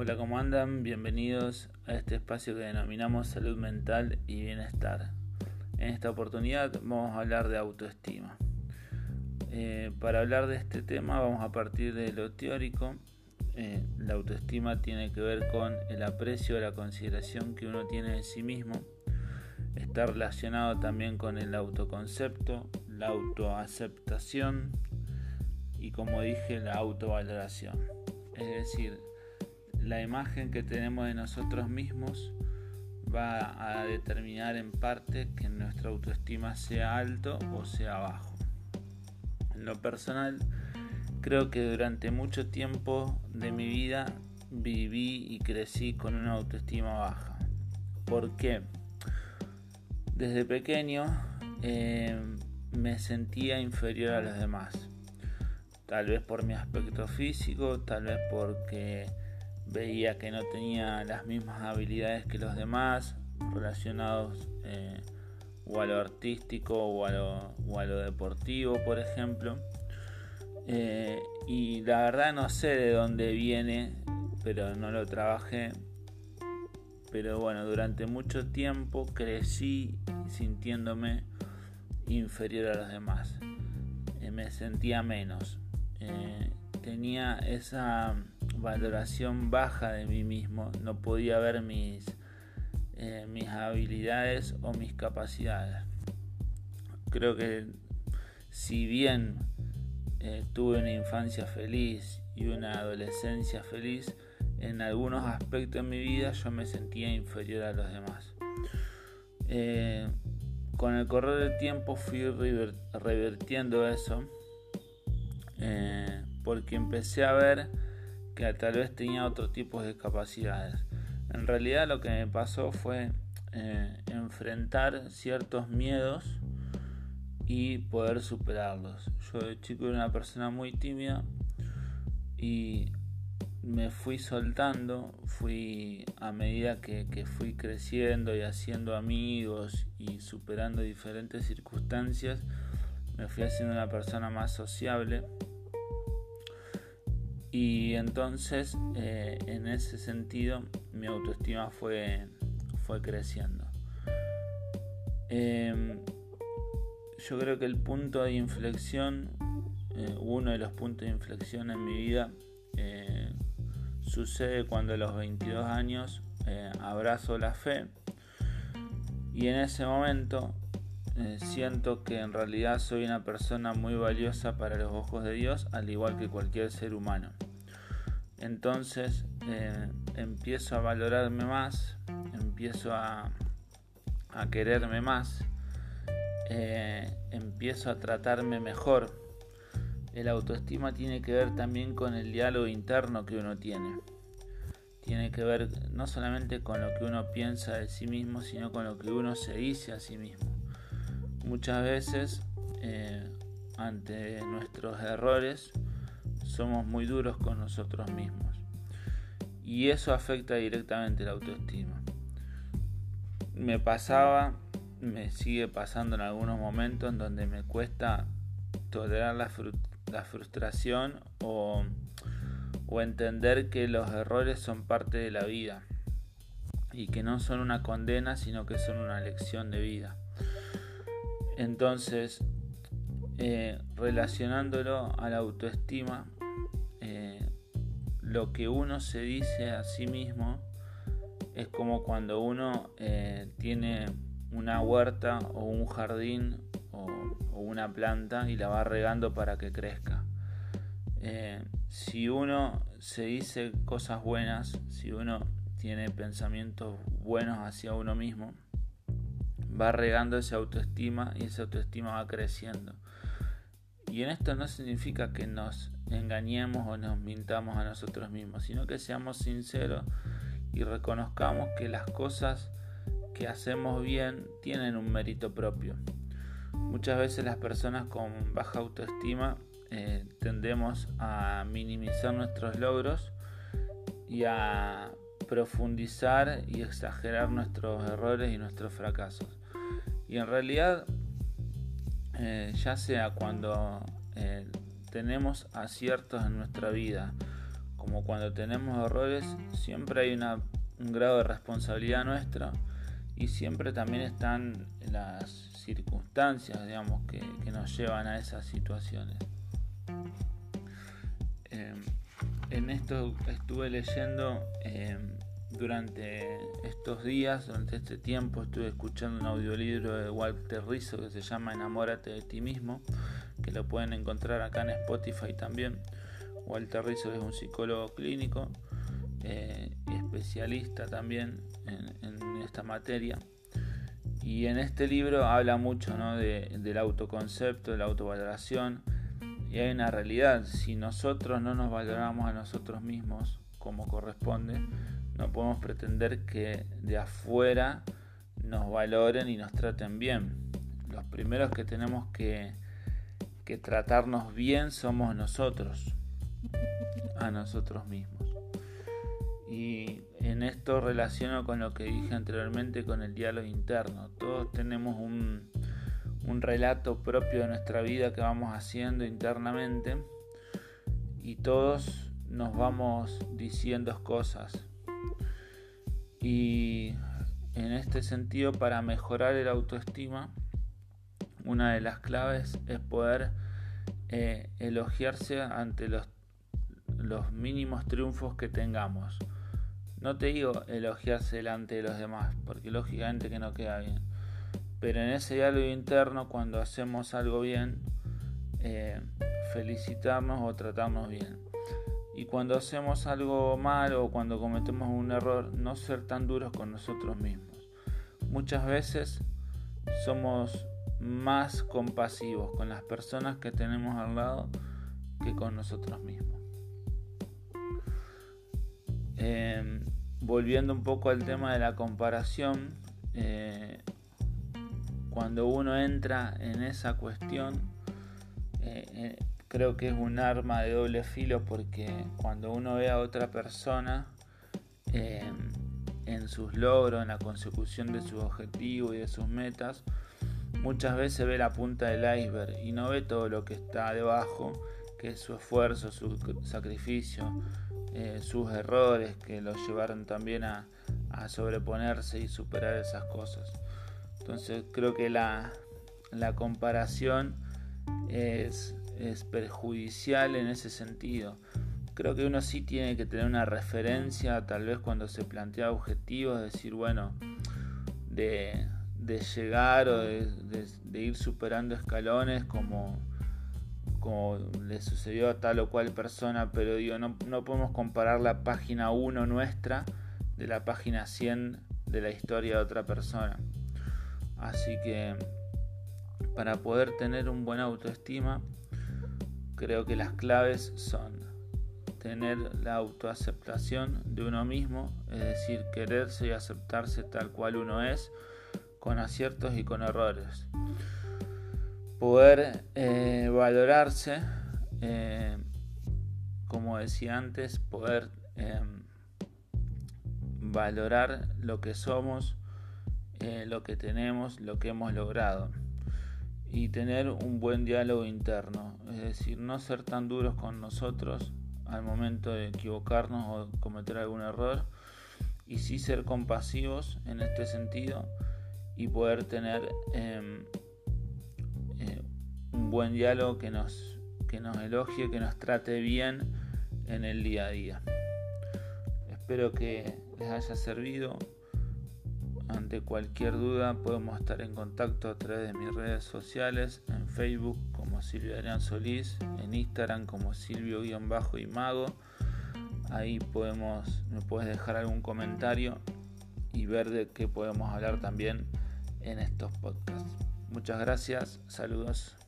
Hola, ¿cómo andan? Bienvenidos a este espacio que denominamos salud mental y bienestar. En esta oportunidad vamos a hablar de autoestima. Eh, para hablar de este tema vamos a partir de lo teórico. Eh, la autoestima tiene que ver con el aprecio, la consideración que uno tiene de sí mismo. Está relacionado también con el autoconcepto, la autoaceptación y como dije la autovaloración. Es decir, la imagen que tenemos de nosotros mismos va a determinar en parte que nuestra autoestima sea alto o sea bajo. En lo personal, creo que durante mucho tiempo de mi vida viví y crecí con una autoestima baja. ¿Por qué? Desde pequeño eh, me sentía inferior a los demás. Tal vez por mi aspecto físico, tal vez porque veía que no tenía las mismas habilidades que los demás relacionados eh, o a lo artístico o a lo, deportivo, por ejemplo. Eh, y la verdad no sé de dónde viene, pero no lo trabajé. Pero bueno, durante mucho tiempo crecí sintiéndome inferior a los demás. Eh, me sentía menos. tenía esa valoración baja de mí mismo, no podía ver mis, eh, mis habilidades o mis capacidades. Creo que si bien eh, tuve una infancia feliz y una adolescencia feliz, en algunos aspectos de mi vida yo me sentía inferior a los demás. Eh, con el correr del tiempo fui revirtiendo eso porque empecé a ver que tal vez tenía otro tipo de capacidades. En realidad lo que me pasó fue eh, enfrentar ciertos miedos y poder superarlos. Yo de chico era una persona muy tímida y me fui soltando, fui a medida que, que, fui creciendo y haciendo amigos y superando diferentes circunstancias, me fui haciendo una persona más sociable y entonces, eh, en ese sentido, mi autoestima fue, fue creciendo. Em, yo creo que el punto de inflexión, eh, uno de los puntos de inflexión en mi vida, eh, sucede cuando a los 22 años abrazo la fe. Y en ese momento eh, siento que en realidad soy una persona muy valiosa para los ojos de Dios, al igual que cualquier ser humano. Entonces eh, empiezo a valorarme más, empiezo a, quererme más, eh, empiezo a tratarme mejor. El autoestima tiene que ver también con el diálogo interno que uno tiene. Tiene que ver no solamente con lo que uno piensa de sí mismo, sino con lo que uno se dice a sí mismo muchas veces eh, ante nuestros errores somos muy duros con nosotros mismos y eso afecta directamente la autoestima. Me pasaba, me sigue pasando en algunos momentos en donde me cuesta tolerar la, frustración o, o entender que los errores son parte de la vida y que no son una condena sino que son una lección de vida. Entonces, eh, relacionándolo a la autoestima, eh, lo que uno se dice a sí mismo es como cuando uno eh, tiene una huerta o un jardín o, una planta y la va regando para que crezca. si uno se dice cosas buenas, si uno tiene pensamientos buenos hacia uno mismo, va regando esa autoestima y esa autoestima va creciendo. Y en esto no significa que nos engañemos o nos mintamos a nosotros mismos, sino que seamos sinceros y reconozcamos que las cosas que hacemos bien tienen un mérito propio. Muchas veces las personas con baja autoestima eh, tendemos a minimizar nuestros logros y a profundizar y exagerar nuestros errores y nuestros fracasos. Y en realidad, eh, ya sea cuando eh, tenemos aciertos en nuestra vida, como cuando tenemos errores, siempre hay una, un grado de responsabilidad nuestra y siempre también están las circunstancias, digamos, que, nos llevan a esas situaciones. Eh, en esto estuve leyendo eh, durante estos días, durante este tiempo, estuve escuchando un audiolibro de Walter Rizzo que se llama Enamórate de ti mismo, que lo pueden encontrar acá en Spotify también. Walter Rizzo es un psicólogo clínico eh, y especialista también en, esta materia. Y en este libro habla mucho del autoconcepto, de la autovaloración. Y hay una realidad, si nosotros no nos valoramos a nosotros mismos como corresponde, no podemos pretender que de afuera nos valoren y nos traten bien. Los primeros que tenemos que, que tratarnos bien somos nosotros, a nosotros mismos. Y en esto relaciono con lo que dije anteriormente con el diálogo interno. Todos tenemos un, un relato propio de nuestra vida que vamos haciendo internamente y todos nos vamos diciendo cosas y en este sentido, para mejorar el autoestima, una de las claves es poder eh, elogiarse ante los, los mínimos triunfos que tengamos. No te digo elogiarse delante de los demás, porque lógicamente que no queda bien. Pero en ese diálogo interno, cuando hacemos algo bien, eh, felicitarnos o tratarnos bien. Y cuando hacemos algo mal o cuando cometemos un error, no ser tan duros con nosotros mismos. Muchas veces somos más compasivos con las personas que tenemos al lado que con nosotros mismos. Em, volviendo un poco al tema de la comparación, eh, cuando uno entra en esa cuestión, eh, eh, creo que es un arma de doble filo porque cuando uno ve a otra persona eh, en sus logros, en la consecución de sus objetivos y de sus metas, muchas veces ve la punta del iceberg y no ve todo lo que está debajo, que es su esfuerzo, su sacrificio, sus errores que lo llevaron también a, sobreponerse y superar esas cosas. Entonces creo que la, comparación es perjudicial en ese sentido. Creo que uno sí tiene que tener una referencia, tal vez cuando se plantea objetivos, decir, bueno, de, llegar o de, ir superando escalones como, como le sucedió a tal o cual persona, pero digo, no, no podemos comparar la página 1 nuestra de la página 100 de la historia de otra persona. Así que para poder tener un buen autoestima, creo que las claves son tener la autoaceptación de uno mismo, es decir, quererse y aceptarse tal cual uno es, con aciertos y con errores. Poder eh, valorarse, eh, como decía antes, poder em, valorar lo que somos, eh, lo que tenemos, lo que hemos logrado y tener un buen diálogo interno, es decir, no ser tan duros con nosotros al momento de equivocarnos o cometer algún error y sí ser compasivos en este sentido y poder tener em, eh, un buen diálogo que nos, que nos elogie, que nos trate bien en el día a día. Espero que les haya servido. Ante cualquier duda podemos estar en contacto a través de mis redes sociales, en Facebook como Silvio Adrián Solís, en Instagram como Silvio-Imago. Ahí podemos, me puedes dejar algún comentario y ver de qué podemos hablar también en estos podcasts. Muchas gracias, saludos.